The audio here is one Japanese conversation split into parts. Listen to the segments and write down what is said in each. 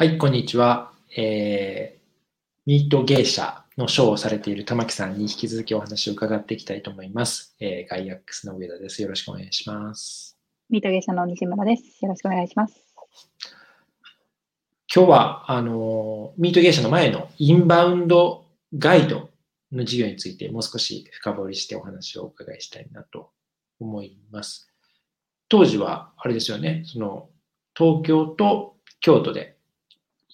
はい、こんにちは。えー、ミート芸者のショーをされている玉木さんに引き続きお話を伺っていきたいと思います。えー、ガイアックスの上田です。よろしくお願いします。ミート芸者の西村です。よろしくお願いします。今日は、あの、ミート芸者の前のインバウンドガイドの授業についてもう少し深掘りしてお話をお伺いしたいなと思います。当時は、あれですよね、その、東京と京都で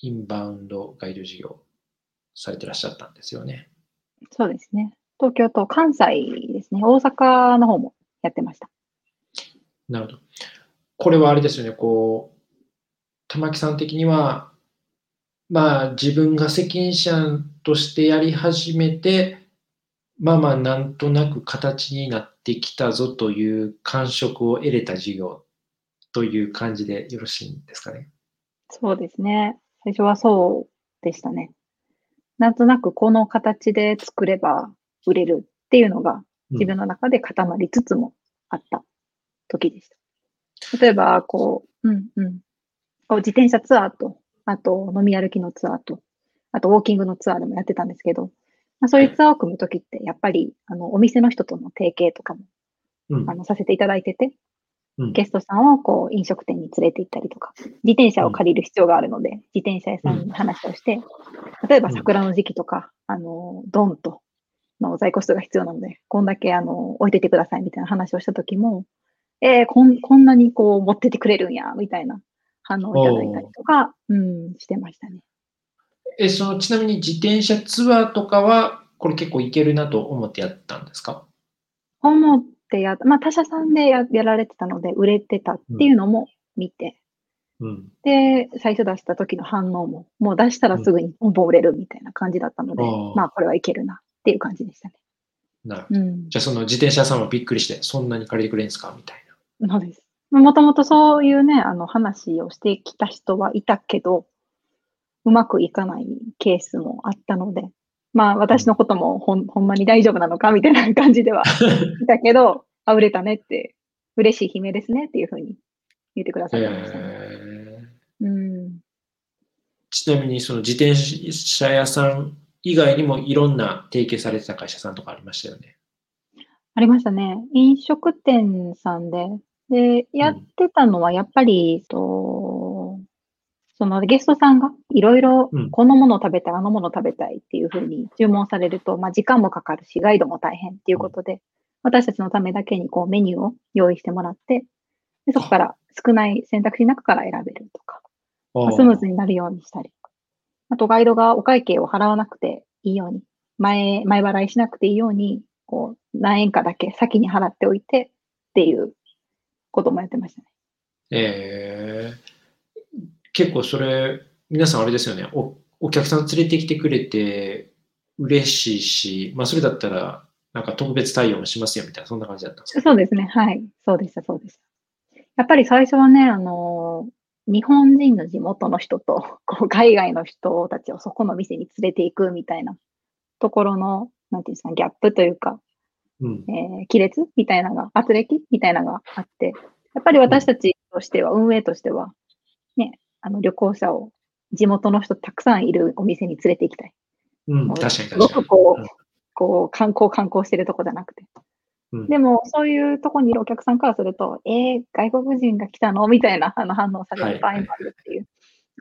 インバウンドガイド事業されてらっしゃったんですよね。そうですね。東京と関西ですね。大阪の方もやってました。なるほど。これはあれですよね、こう、玉木さん的には、まあ自分が責任者としてやり始めて、まあまあなんとなく形になってきたぞという感触を得れた授業という感じでよろしいんですかね？そうですね。最初はそうでしたね。なんとなくこの形で作れば売れるっていうのが自分の中で固まりつつもあった時でした。例えば、こう、うんうん。こう自転車ツアーと、あと飲み歩きのツアーと、あとウォーキングのツアーでもやってたんですけど、まあ、そういうツアーを組むときって、やっぱり、あの、お店の人との提携とかも、うんあの、させていただいてて、うんゲストさんをこう飲食店に連れて行ったりとか、自転車を借りる必要があるので、自転車屋さんに話をして、例えば桜の時期とか、あの、ドンとの在庫数が必要なので、こんだけあの置いててくださいみたいな話をしたときも、えー、こんこんなにこう持っててくれるんや、みたいな反応をいただいたりとか、うん、してましたね。え、その、ちなみに自転車ツアーとかは、これ結構いけるなと思ってやったんですか？思ってや、まあ他社さんでややられてたので、売れてたっていうのも見て、うん。で、最初出した時の反応も、もう出したらすぐにボンボン売れるみたいな感じだったので、まあこれはいけるなっていう感じでしたね。なるほど。うん。じゃあその自転車屋さんもびっくりして、そんなに借りてくれるんですかみたいな。そうです。もともとそういうね、あの話をしてきた人はいたけど、うまくいかないケースもあったので、まあ私のこともほんほんまに大丈夫なのかみたいな感じでは いたけど、あ、売れたねって、嬉しい悲鳴ですねっていうふうに言ってくださってましたね。えうん。ちなみにその自転車屋さん以外にもいろんな提携されてた会社さんとかありましたよね。ありましたね。飲食店さんで。で、やってたのはやっぱり、とそのゲストさんがいろいろうんこのものを食べたい、あのものを食べたいっていうふうに注文されると、まあ時間もかかるし、ガイドも大変っていうことで、私たちのためだけにこうメニューを用意してもらって、でそこから少ない選択肢の中から選べるとか、まあスムーズになるようにしたり。あと、ガイドがお会計を払わなくていいように、前、前払いしなくていいように、こう、何円かだけ先に払っておいてっていうこともやってましたね。えー結構それ、皆さんあれですよねお、お客さん連れてきてくれて嬉しいし、まあそれだったらなんか特別対応もしますよみたいな、そんな感じだったんですか？そうですね。はい。そうでした、そうでした。やっぱり最初はね、あの日本人の地元の人と、こう、海外の人たちをそこの店に連れて行くみたいなところの、なんていうんですか、ギャップというか、うん。えー亀裂みたいなのが、圧力みたいなのがあって、やっぱり私たちとしては、運営としては、ね、あの旅行者を地元の人たくさんいるお店に連れて行きたい。うん、確かにすご確かに。くこう、うんこう観光観光してるとこじゃなくて。うんでも、そういうとこにいるお客さんからすると、えー、外国人が来たの？みたいなあの反応される場合もあるっていう。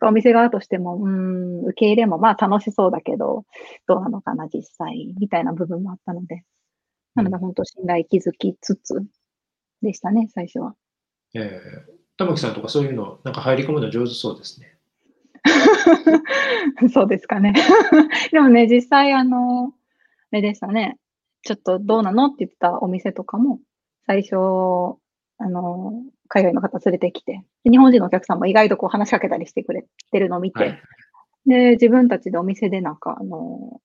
お店側としても、うーん、受け入れもまあ楽しそうだけど、どうなのかな、実際、みたいな部分もあったので。なので、本当信頼築きつつでしたね、最初は。えー玉木さんとかそういうの、なんか入り込むの上手そうですね。そうですかね。でもね、実際、あの、あれでしたね。ちょっとどうなのって言ったお店とかも、最初、あの、海外の方連れてきて、で日本人のお客さんも意外とこう話しかけたりしてくれてるのを見て、はい。で、自分たちでお店でなんか、あの、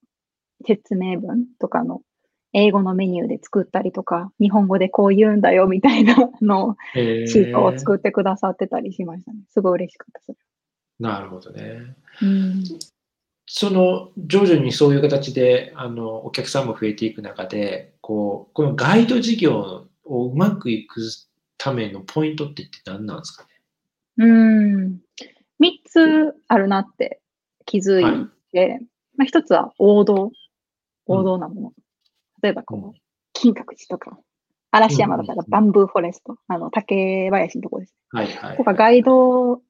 説明文とかの英語のメニューで作ったりとか、日本語でこう言うんだよみたいなのシートを作ってくださってたりしましたね。すごい嬉しかったです。なるほどね。うんその徐々にそういう形であのお客さんも増えていく中でこうこのガイド事業をうまくいくためのポイントってって何なんですかね？うん。3つあるなって気づいて、まあ、1つは王道、王道なもの。例えばこの、金閣寺とか、嵐山だったらバンブーフォレスト、あの、竹林のところです。はいはい。とかガイド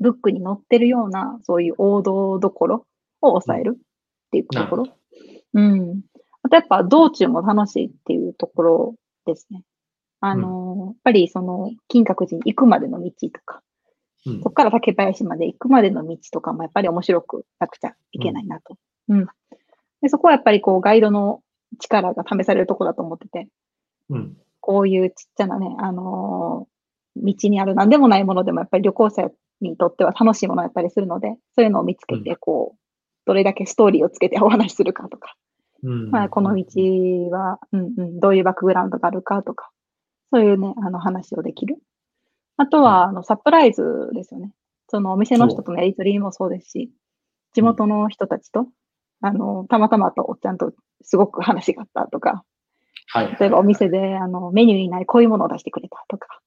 ブックに載ってるような、そういう王道どころを抑えるっていうところ。うん。あとやっぱ道中も楽しいっていうところですね。あの、やっぱりその金閣寺に行くまでの道とか、うんそこから竹林まで行くまでの道とかもやっぱり面白くなくちゃいけないなと。うん。でそこはやっぱりこうガイドの力が試されるところだと思ってて、うん。こういうちっちゃなね、あのー道にある何でもないものでもやっぱり旅行者にとっては楽しいものだったりするので、そういうのを見つけて、こう、どれだけストーリーをつけてお話しするかとか、うん。まあ、この道は、うんうん、どういうバックグラウンドがあるかとか、そういうね、あの話をできる。あとは、あの、サプライズですよね。そのお店の人とのやりとりもそうですし、地元の人たちと、あの、たまたまとおっちゃんとすごく話があったとか、はい。例えばお店であのメニューにないこういうものを出してくれたとか、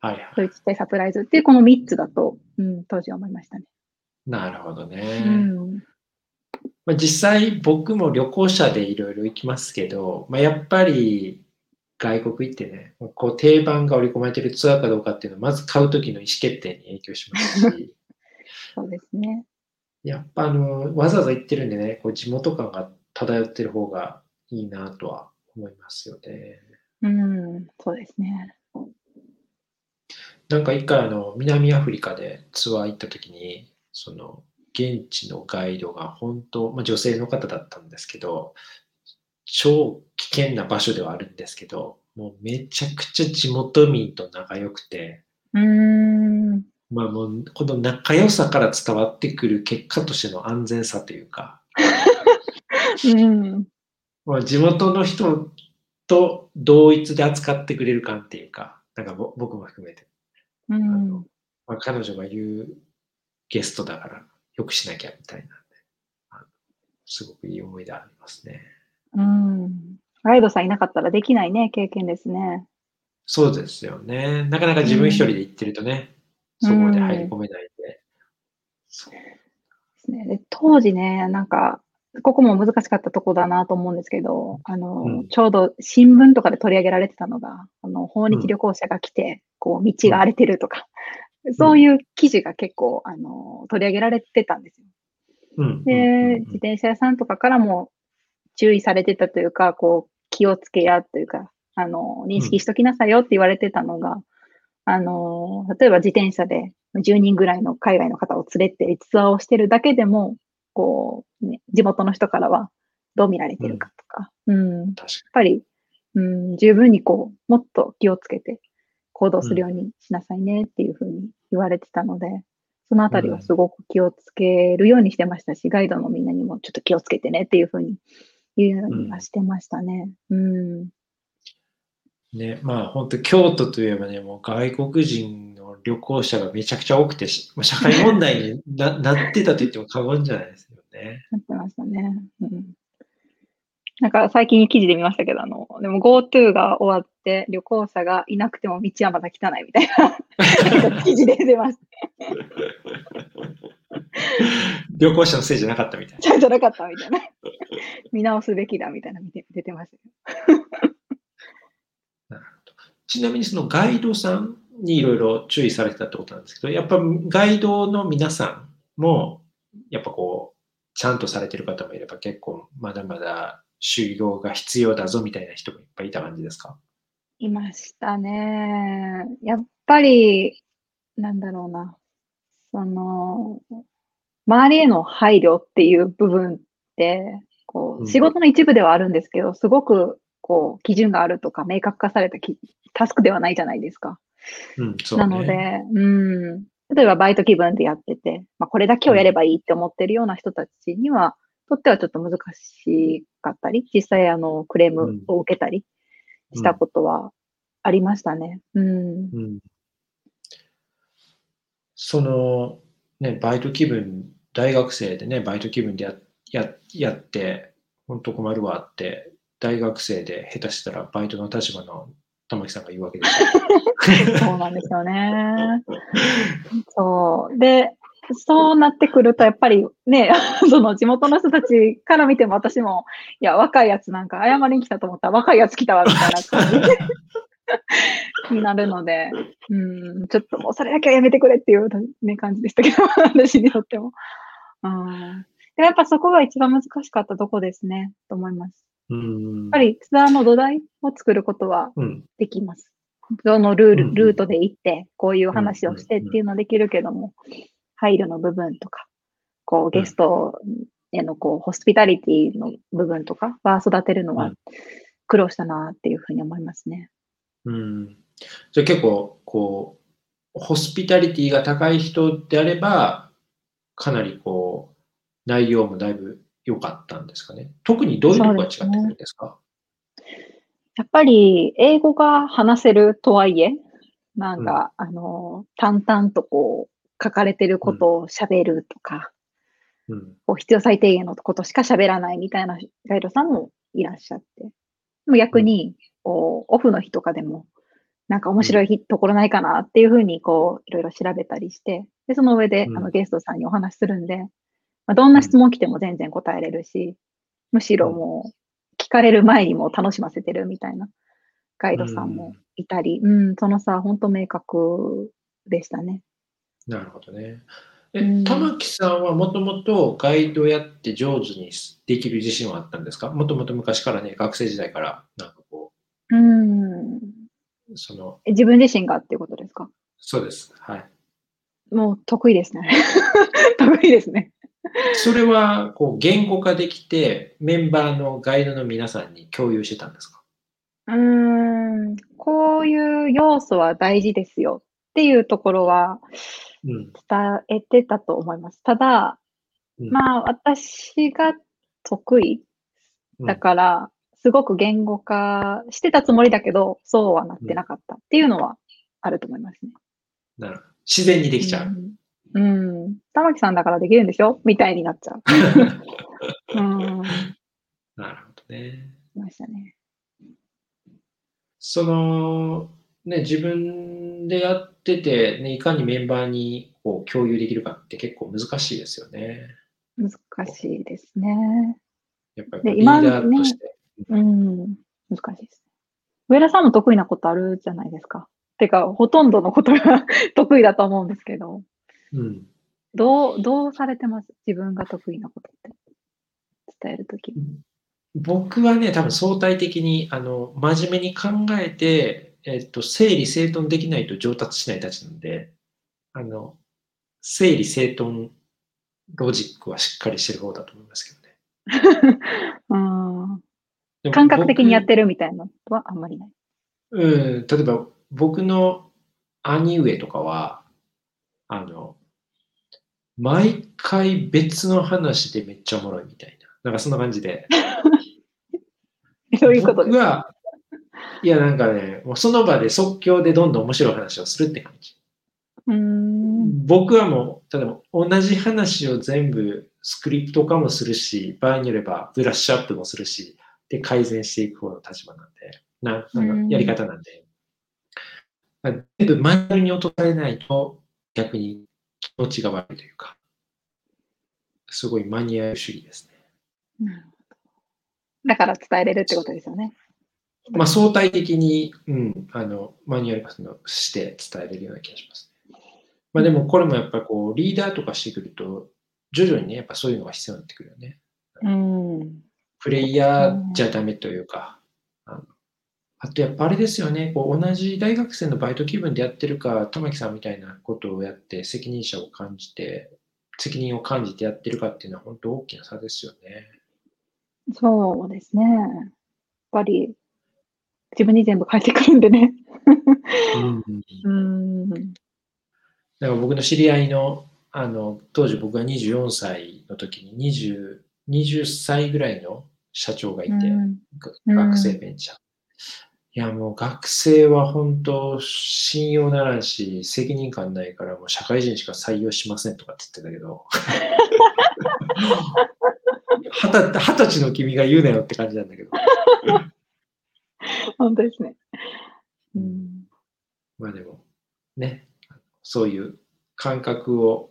はいはい。そういうちっちゃいサプライズっていうこの3つだと、うん、当時は思いましたね。なるほどうね。ん。まあ、実際僕も旅行者でいろいろ行きますけど、まあ、やっぱり外国行ってね、こう定番が織り込まれてるツアーかどうかっていうのはまず買う時の意思決定に影響しますし、そうですね。やっぱあの、わざわざ行ってるんでね、こう地元感が漂ってる方がいいなとは思いますよね。うん、そうですね。なんか一回あの、南アフリカでツアー行った時に、その、現地のガイドが本当、まあ、女性の方だったんですけど、超危険な場所ではあるんですけど、もうめちゃくちゃ地元民と仲良くて、うん。まあもうこの仲良さから伝わってくる結果としての安全さというか、うん。まあ、地元の人と同一で扱ってくれる感っていうか、なんかぼ僕も含めて、うん。まあ、彼女が言うゲストだからよくしなきゃみたいなすごくいい思い出ありますね。うん。ガイドさんいなかったらできないね、経験ですね。そうですよね。なかなか自分一人で行ってるとね、うんそこまで入り込めないんで。そうですね。で当時ね、なんか、ここも難しかったとこだなと思うんですけど、あの、うん。ちょうど新聞とかで取り上げられてたのが、あの、訪日旅行者が来て、こう、道が荒れてるとか、そういう記事が結構、あの、取り上げられてたんですよ。うん。で、うん。自転車屋さんとかからも注意されてたというか、こう、気をつけやというか、あの、認識しときなさいよって言われてたのが、あの、例えば自転車で10人ぐらいの海外の方を連れてツアーをしてるだけでも、こう、ね、地元の人からはどう見られてるかとか、うん、やっ確かぱり、うん、十分にこう、もっと気をつけて行動するようにしなさいねっていうふうに言われてたので、そのあたりはすごく気をつけるようにしてましたし、ガイドのみんなにもちょっと気をつけてねっていうふうに言うようにはしてましたね。うん。にね、まあ本当京都といえばね、もう外国人の旅行者がめちゃくちゃ多くて、しまあ社会問題にな なってたと言っても過言じゃないですよね。なってましたね。うん。なんか最近記事で見ましたけど、あの、でも GoTo が終わって旅行者がいなくても道はまだ汚いみたいな 記事で出ました。旅行者のせいじゃなかったみたいな。じゃなかったみたいな。見直すべきだみたいな見て出てましたよ。ちなみにそのガイドさんにいろいろ注意されてたってことなんですけど、やっぱガイドの皆さんも、やっぱこう、ちゃんとされてる方もいれば結構まだまだ修行が必要だぞみたいな人もいっぱいいた感じですか？いましたね。やっぱり、なんだろうな。その、周りへの配慮っていう部分って、こう仕事の一部ではあるんですけど、すごく、こう、基準があるとか、明確化されたきタスクではないじゃないですか。うん、そうね。なので、うん。例えばバイト気分でやってて、まあ、これだけをやればいいって思ってるような人たちには、とってはちょっと難しかったり、実際あの、クレームを受けたりしたことはありましたね。うん。うん、その、ね、バイト気分、大学生でね、バイト気分でやややって、本当困るわって、大学生で下手したらバイトの立場の玉木さんが言うわけですよ。そうなんですよね。そう。で、そうなってくると、やっぱりね、その地元の人たちから見ても私も、いや、若いやつなんか謝りに来たと思ったら若いやつ来たわ、みたいな感じになるので、うん、ちょっともうそれだけはやめてくれっていう、ね、感じでしたけど、私にとっても。うん、でもやっぱそこが一番難しかったとこですね、と思います。うんやっぱりツアーの土台を作ることはうん。できます。そのルール、うんうんルートで行って、こういう話をしてっていうのはできるけども、配慮の部分とか、こうゲストへのこうホスピタリティの部分とかは育てるのはうん苦労したなっていうふうに思いますね。うん。じゃあ結構、こう、ホスピタリティが高い人であれば、かなりこう、内容もだいぶ良かったんですかね。特にどういうところが違ってくるんですか？やっぱり英語が話せるとはいえ、なんか、あの、淡々とこう、書かれてることを喋るとか、うん。こう必要最低限のことしか喋らないみたいなガイドさんもいらっしゃって。でも逆に、こう、オフの日とかでも、なんか面白い日ところないかなっていうふうに、こう、いろいろ調べたりして、で、その上で、うんあの、ゲストさんにお話しするんで、まあ、どんな質問来ても全然答えれるし、むしろもう、聞かれる前にもう楽しませてるみたいなガイドさんもいたり、うん、その差、本当明確でしたね。なるほどね。え、うん玉木さんはもともとガイドやって上手にできる自信はあったんですか？もともと昔からね、学生時代から、なんかこうん。う、その、え自分自身がっていうことですか？そうです。はい。もう得意ですね。得意ですね。それは、こう、言語化できて、メンバーのガイドの皆さんに共有してたんですか？うーん、こういう要素は大事ですよっていうところはうん。伝えてたと思います。ただ、うんまあ私が得意だから、すごく言語化してたつもりだけど、そうはなってなかったっていうのはあると思いますね。なるほど。自然にできちゃう。うん。うん。玉木さんだからできるんでしょ？みたいになっちゃう。うん。なるほどね。いましたね。その、ね、自分でやってて、ね、いかにメンバーにこう共有できるかって結構難しいですよね。難しいですね。やっぱりでリーダーとして。うん。難しいです。上田さんも得意なことあるじゃないですか。てか、ほとんどのことが 得意だと思うんですけど、うん。どう、どうされてます？自分が得意なことって。伝えるとき。僕はね、多分相対的に、あの、真面目に考えて、えっと、整理整頓できないと上達しないたちなんで、あの、整理整頓ロジックはしっかりしてる方だと思いますけどね。うん。感覚的にやっ僕てるみたいなのはあんまりない。うん、例えば僕の兄上とかは、あの、毎回別の話でめっちゃおもろいみたいな。なんかそんな感じで。そういうことです。僕は、いやなんかね、もうその場で即興でどんどん面白い話をするって感じ。うーん。僕はもう、例えば同じ話を全部スクリプト化もするし、場合によればブラッシュアップもするし、で改善していく方の立場なんで、なあうんのやり方なんで、まあ全部マニュアルに落とされないと逆に気持ちが悪いというか、すごいマニュアル主義ですね。なるほどだから伝えれるってことですよね。まあ相対的に、うん、あのマニュアル化して伝えれるような気がしますね。まあでもこれもやっぱこうリーダーとかしてくると、徐々にね、やっぱそういうのが必要になってくるよね。うん。プレイヤーじゃダメというか、あとやっぱあれですよね、こう同じ大学生のバイト気分でやってるか、玉木さんみたいなことをやって責任者を感じて、責任を感じてやってるかっていうのは本当大きな差ですよね。そうですね。やっぱり、自分に全部返ってくるんでね。うん、だかうん。ら僕の知り合いの、あの当時僕が24歳の時に20、20歳ぐらいの社長がいて、うん学生ベンチャー。いやもう学生は本当信用ならんし、責任感ないからもう社会人しか採用しませんとかって言ってたけど、二十歳の君が言うなよって感じなんだけど、本当ですね。うん。まあでもね、そういう感覚を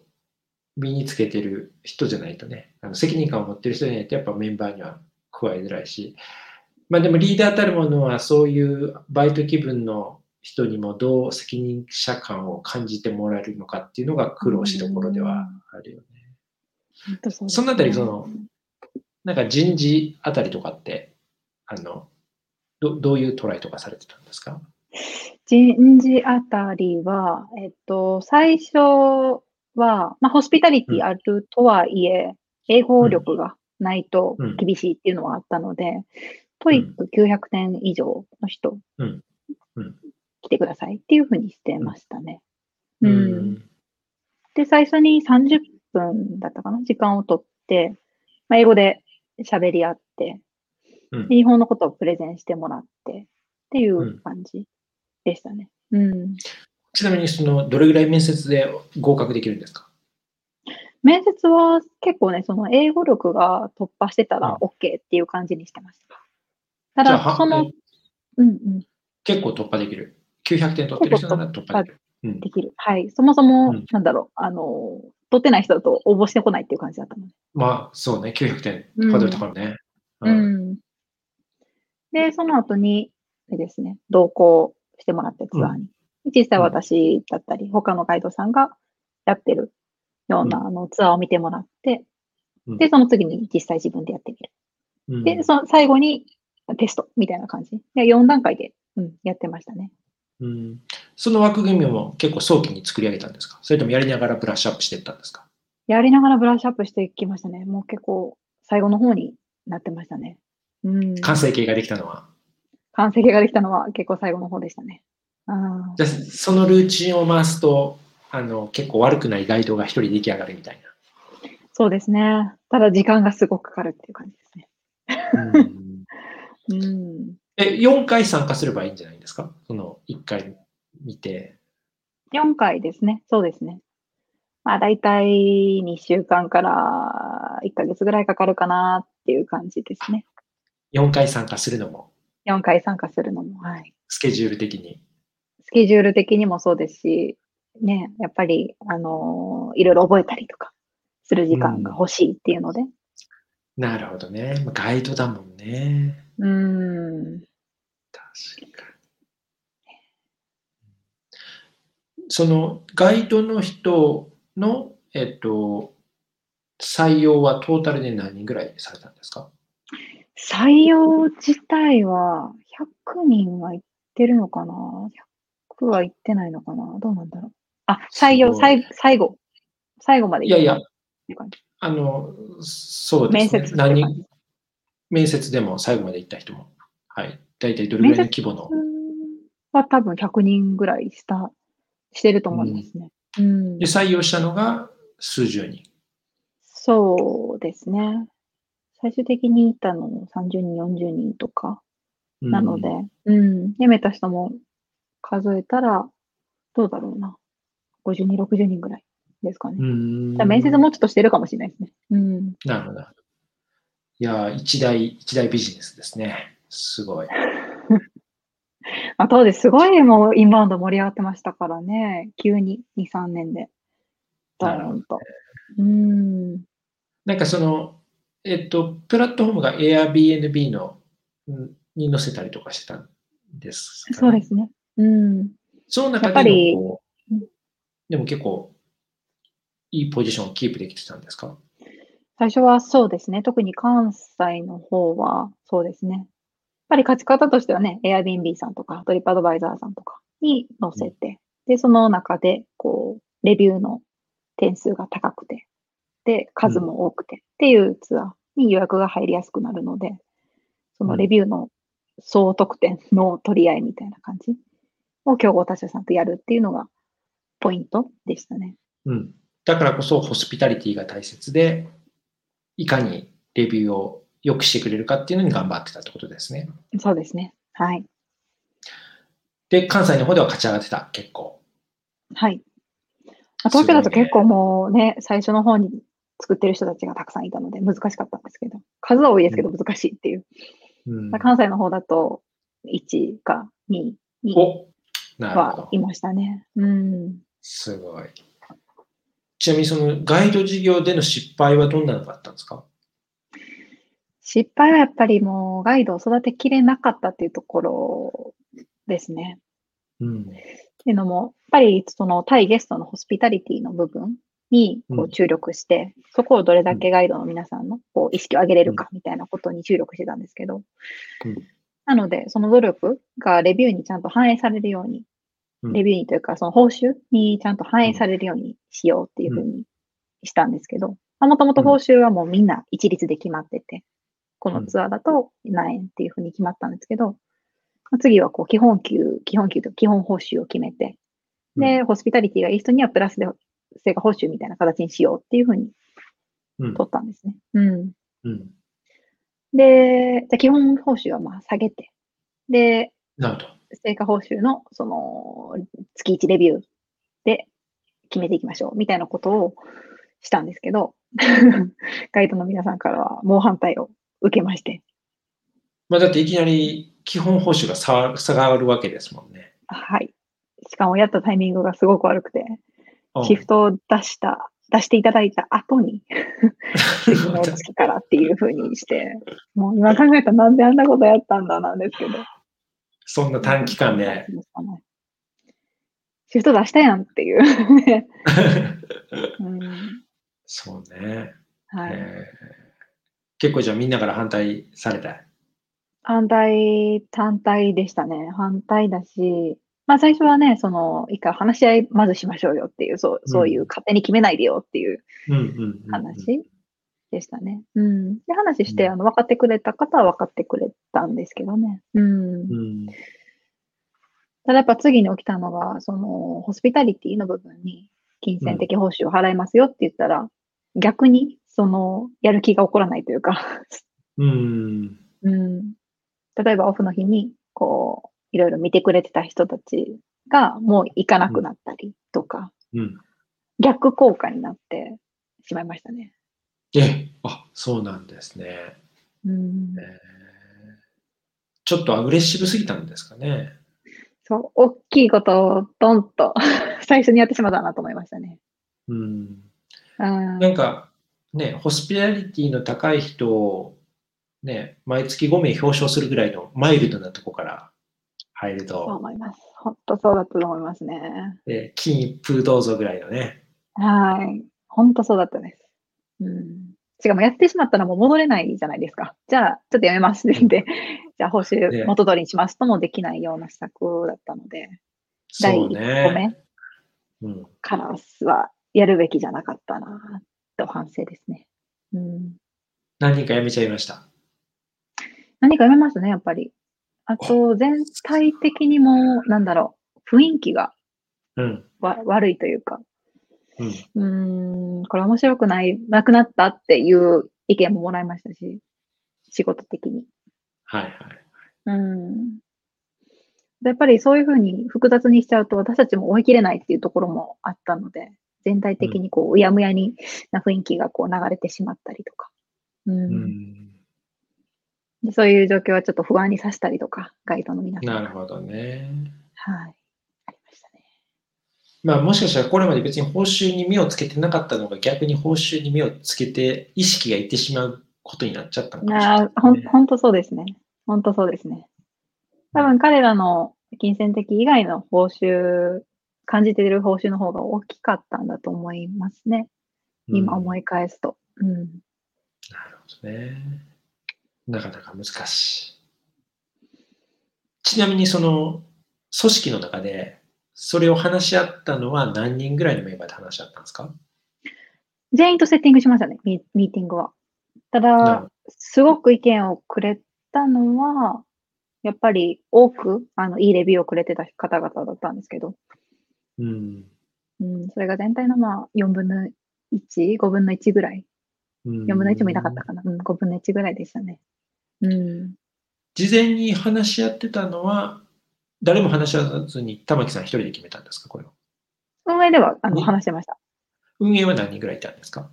身につけてる人じゃないとね、あの責任感を持ってる人じゃないと、やっぱメンバーには加えづらいし、まあでもリーダーたるものはそういうバイト気分の人にもどう責任者感を感じてもらえるのかっていうのが苦労しどころではあるよね。うですね。そのあたりそのなんか人事あたりとかって、あの、どどういうトライとかされてたんですか？人事あたりは、えっと、最初は、まあ、ホスピタリティあるとはいえ、英語力がないとうん。厳しいっていうのはあったので、 TOEIC 900点以上の人、うんうん来てくださいっていうふうにしてましたね。ううん。で、最初に30分だったかな時間をとって、まあ、英語で喋り合って、日本のことをプレゼンしてもらってっていう感じでしたね。うん。ちなみにそのどれぐらい面接で合格できるんですか？面接は結構ね、その英語力が突破してたら OK っていう感じにしてました。ただ、そのは、うんうん、結構突破できる。900点取ってる人なら突破できる。うんできる。はい。そもそも、うんなんだろう、あの、取ってない人だと応募してこないっていう感じだったので。まあそうね、900点ハードル高いね。ううんん。で、その後に、ですね、同行してもらってツアーに。実際私だったり、他のガイドさんがやってるような、うあのツアーを見てもらって、うんで、その次に実際自分でやってみる。うんで、その最後にテストみたいな感じ。で4段階で、うん、やってましたね。うんその枠組みも結構早期に作り上げたんですか？それともやりながらブラッシュアップしていったんですか？やりながらブラッシュアップしていきましたね。もう結構最後の方になってましたね。うん。完成形ができたのは？完成形ができたのは結構最後の方でしたね。あーじゃあそのルーチンを回すと、あの結構悪くないガイドが一人出来上がるみたいそうですね。ただ時間がすごくかかるっていう感じですね。な。うんうん。え、4回参加すればいいんじゃないですか？その1回見て。4回ですね。そうですね。まあ大体2週間から1ヶ月ぐらいかかるかなっていう感じですね。4回参加するのも、4回参加するのも。はい。スケジュール的に。スケジュール的にもそうですし、ね、やっぱり、あのーいろいろ覚えたりとかする時間が欲しいっていうので。なるほどね。まあガイドだもんね。うん。確かに。そのガイドの人の、えっと、採用はトータルで何人ぐらいされたんですか？採用自体は100人はいってるのかな ?100 はいってないのかな？どうなんだろう。あ、採用、すごい最最後。最後までいやいやったって感じあの、そうですね面接。何人面接でも最後まで行った人も。はい。大体どれぐらいの規模の。は多分100人ぐらいした、してると思いますね。うんで、採用したのが数十人。そうですね。最終的に行ったのも30人、40人とかうんなので、うん、辞めた人も数えたら、どうだろうな。50人、60人ぐらいですかね。うん。面接もうちょっとしてるかもしれないですね。うん。なるほど。いやー、一大、一大ビジネスですね。すごい。ま あ、当時すごいもうインバウンド盛り上がってましたからね。急に2、3年で。ドーンと。うん。なんかその、えっと、プラットフォームが Airbnb のんに載せたりとかしてたんですか、ね、そうですね。うん。その中やっぱでりでも結構いいポジションをキープできてたんですか？最初はそうですね。特に関西の方はそうですね。やっぱり勝ち方としてはね、Airbnb さんとか、トリップアドバイザーさんとかに載せて、で、その中で、こう、レビューの点数が高くて、で、数も多くてっていうツアーに予約が入りやすくなるので、そのレビューの総得点の取り合いみたいな感じを競合他社さんとやるっていうのがポイントでしたね。うん。だからこそホスピタリティが大切で、いかにレビューを良くしてくれるかっていうのに頑張ってたってことですね。そうですね。はい。で、関西の方では勝ち上がってた、結構。はい。まあ東京だと結構もうね、最初の方に作ってる人たちがたくさんいたので難しかったんですけど、数は多いですけど難しいっていう。うんまあ関西の方だと1か2におなるほど。はいましたね。うん。すごい。ちなみにそのガイド事業での失敗はどんなのがあったんですか？失敗はやっぱりもうガイドを育てきれなかったっていうところですね。うん。っていうのも、やっぱりその対ゲストのホスピタリティの部分にこううん注力して、そこをどれだけガイドの皆さんのこう意識を上げれるかみたいなことに注力してたんですけど、うん。なので、その努力がレビューにちゃんと反映されるように、うんレビューにというか、その報酬にちゃんと反映されるようにしようっていうふうにしたんですけど、もともと報酬はもうみんな一律で決まってて、このツアーだと何円っていうふうに決まったんですけど、まあ次はこう基本給、基本給と基本報酬を決めて、で、ホスピタリティがいい人にはプラスで成果報酬みたいな形にしようっていうふうにうん。取ったんですね。うん。うん。で、じゃあ基本報酬はまあ下げて、で、なるほど。成果報酬のその月1レビューで決めていきましょうみたいなことをしたんですけど、ガイドの皆さんからは猛反対を受けまして、まあだっていきなり基本報酬が差差があるわけですもんね。はい。しかもやったタイミングがすごく悪くて、うんシフトを出した、出していただいた後に、次の月からっていう風にして、もう今考えたらなんであんなことやったんだなんですけど。そんな短期間で。シフト出したやんっていう。うんそうね。はい、えー結構じゃあみんなから反対された？反対、反対でしたね。反対だし、まあ最初はね、その、一回話し合いまずしましょうよっていう、そうそういう勝手に決めないでよっていう。話でしたね。うん。で、話して、うんあの、分かってくれた方は分かってくれたんですけどね。うん。うん。ただやっぱ次に起きたのが、その、ホスピタリティの部分に、金銭的報酬を払いますよって言ったら、逆に、その、やる気が起こらないというか、うん。うん。例えばオフの日に、こう、いろいろ見てくれてた人たちが、もう行かなくなったりとか、うん。逆効果になってしまいましたね。え、あ、そうなんですね。うん。えーちょっとアグレッシブすぎたんですかね。そう、大きいことをドンと 最初にやってしまったなと思いましたね。うん。うん。なんか、ね、ホスピタリティの高い人を、ね、毎月5名表彰するぐらいのマイルドなとこから入るそうと、思います。本当そうだったと思いますね。で金一封どうぞぐらいのね。はい。本当そうだったです。うん。しかもやってしまったらもう戻れないじゃないですか。じゃあ、ちょっとやめますって言って、じゃあ報ね酬元取りにしますともできないような施策だったので、第そう1個ね。目うん。からはやるべきじゃなかったなと反省ですね。うん。何人か辞めちゃいました？何かやめましたね、やっぱり。あと、全体的にも、なんだろう、雰囲気がうん。わ悪いというか、うん。うーん、これ面白くない、なくなったっていう意見ももらいましたし、仕事的に。はいはい。うん。やっぱりそういうふうに複雑にしちゃうと私たちも追い切れないっていうところもあったので、全体的にこう、うやむやにな雰囲気がこう流れてしまったりとか。うんうん。でそういう状況はちょっと不安にさせたりとか、ガイドの皆さん。なるほどね。はい。まあもしかしたらこれまで別に報酬に目をつけてなかったのが逆に報酬に目をつけて意識がいってしまうことになっちゃったのかもしれないああ、ほん、ねほんとそうですね。ほんとそうですね。多分彼らの金銭的以外の報酬、感じている報酬の方が大きかったんだと思いますね。今思い。い返すと。うん。なるほどね。なかなか難しい。ちなみにその組織の中でそれを話し合ったのは何人ぐらいのメンバーで話し合ったんですか？全員とセッティングしましたね、ミミーティングは。ただ、すごく意見をくれたのは、やっぱり多く、あの、いいレビューをくれてた方々だったんですけど、うん。うん、それが全体のまあ、4分の1、5分の1ぐらい。うん4分の1もいなかったかな。うん、5分の1ぐらいでしたね。うん。事前に話し合ってたのは誰も話し合わずに玉木さん一人で決めたんですか？これは。運営では、あの、ね話してました。運営は何人ぐらいいたんですか？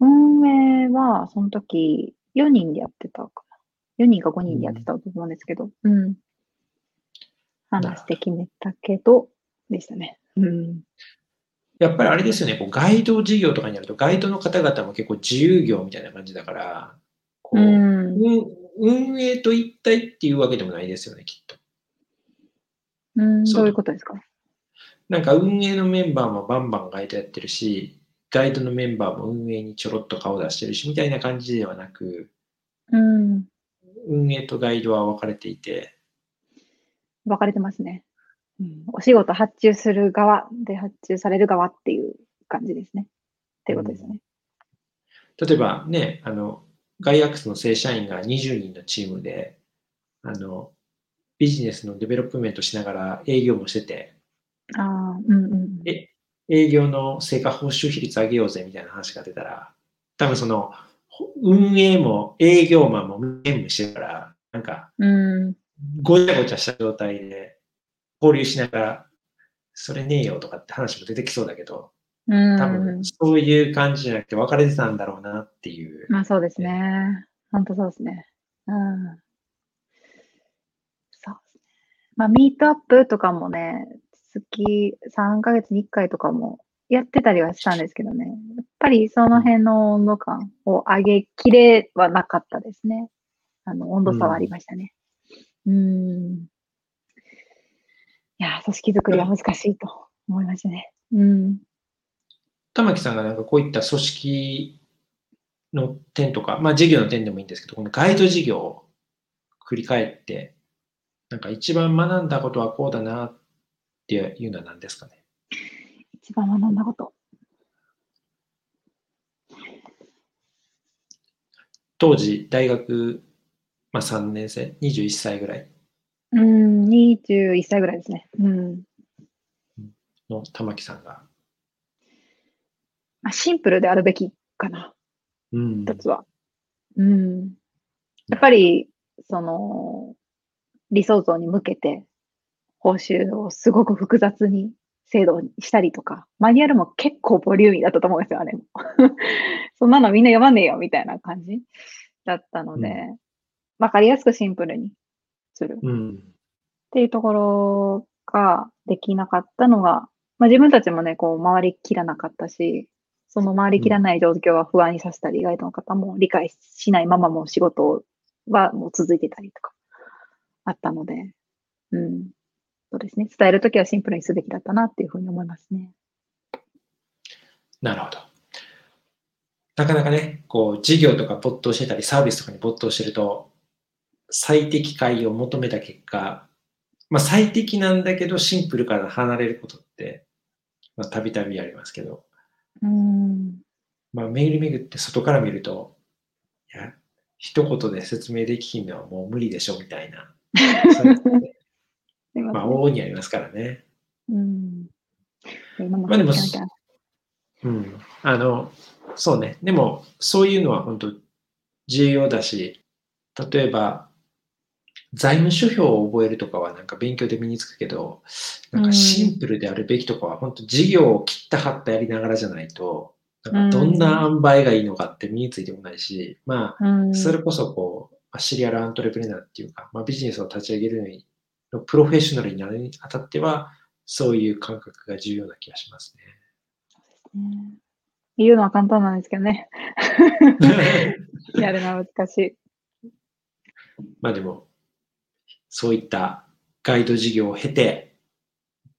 運営は、その時、4人でやってたかな。4人か5人でやってたと思うんですけど、うん。るほど話して決めたけど、でしたね。うん。やっぱりあれですよね、こうガイド事業とかになると、ガイドの方々も結構自由業みたいな感じだから、こう、うん。運運営と一体っていうわけでもないですよね、きっと。うん、そういうことですか？なんか運営のメンバーもバンバンガイドやってるし、ガイドのメンバーも運営にちょろっと顔出してるし、みたいな感じではなく、うん。運営とガイドは分かれていて、分かれてますね。うん、お仕事発注する側で発注される側っていう感じですね。っていうことですね。例えばね、あの、ガイアックスの正社員が20人のチームで、あの、ビジネスの development しながら営業もしてて、ああ、うんうん。え営業の成果報酬比率上げようぜみたいな話が出たら、多分その、ほ運営も営業マンも兼務してるから、なんか、うん。ごちゃごちゃした状態で交流しながら、それねえよとかって話も出てきそうだけど、うん。多分そういう感じじゃなくて別れてたんだろうなっていう。まあそうですね。本当そうですね。うん。まあミートアップとかもね、月3ヶ月に1回とかもやってたりはしたんですけどね。やっぱりその辺の温度感を上げきれはなかったですね。あの、温度差はありましたね。うん。いや、組織づくりは難しいと思いましたね。うん。玉木さんがなんかこういった組織の点とか、まあ事業の点でもいいんですけど、このガイド事業を振り返って、なんか一番学んだことはこうだなっていうのは何ですかね？一番学んだこと。当時、大学、まあ、3年生、21歳ぐらい？うん、21歳ぐらいですね。うん。の玉木さんが、まあ、シンプルであるべきかな、うん一つは。うん。やっぱり、その、理想像に向けて、報酬をすごく複雑に制度にしたりとか、マニュアルも結構ボリューミーだったと思うんですよ、あれも。そんなのみんな読まねえよ、みたいな感じだったので、わ、かりやすくシンプルにする。うん。っていうところができなかったのが、まあ、自分たちもね、こう、回りきらなかったし、その回りきらない状況は不安にさせたり、ガイドの方も理解しないままもう仕事はもう続いてたりとか、あったので、うん。そうですね。伝えるときはシンプルにすべきだったなっていうふうに思いますね。なるほど。なかなかね、こう、事業とか没頭してたり、サービスとかに没頭してると、最適解を求めた結果、まあ、最適なんだけど、シンプルから離れることって、まあ、たびたびありますけど、うん。まあ、巡り巡って外から見ると、いや、一言で説明できひんのはもう無理でしょ、みたいな。まあ、往々にありますからね。うん。まあでもうん。あの、そうね。でも、そういうのは本当重要だし、例えば、財務諸表を覚えるとかはなんか勉強で身につくけど、なんかシンプルであるべきとかは本当事業を切った張ったやりながらじゃないと、なんかどんな塩梅がいいのかって身についてこないし、まうんあ、それこそこう、まあシリアルアントレプレナーっていうか、まあ、ビジネスを立ち上げるのに、のプロフェッショナルになるにあたっては、そういう感覚が重要な気がしますね言うのは簡単なんですけどね。ね。やるのは難しい。まあでも、そういったガイド事業を経て、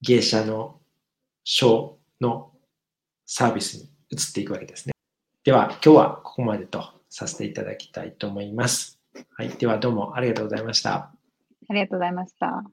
芸者のショーのサービスに移っていくわけですね。では、今日はここまでとさせていただきたいと思います。はい。では、どうもありがとうございました。ありがとうございました。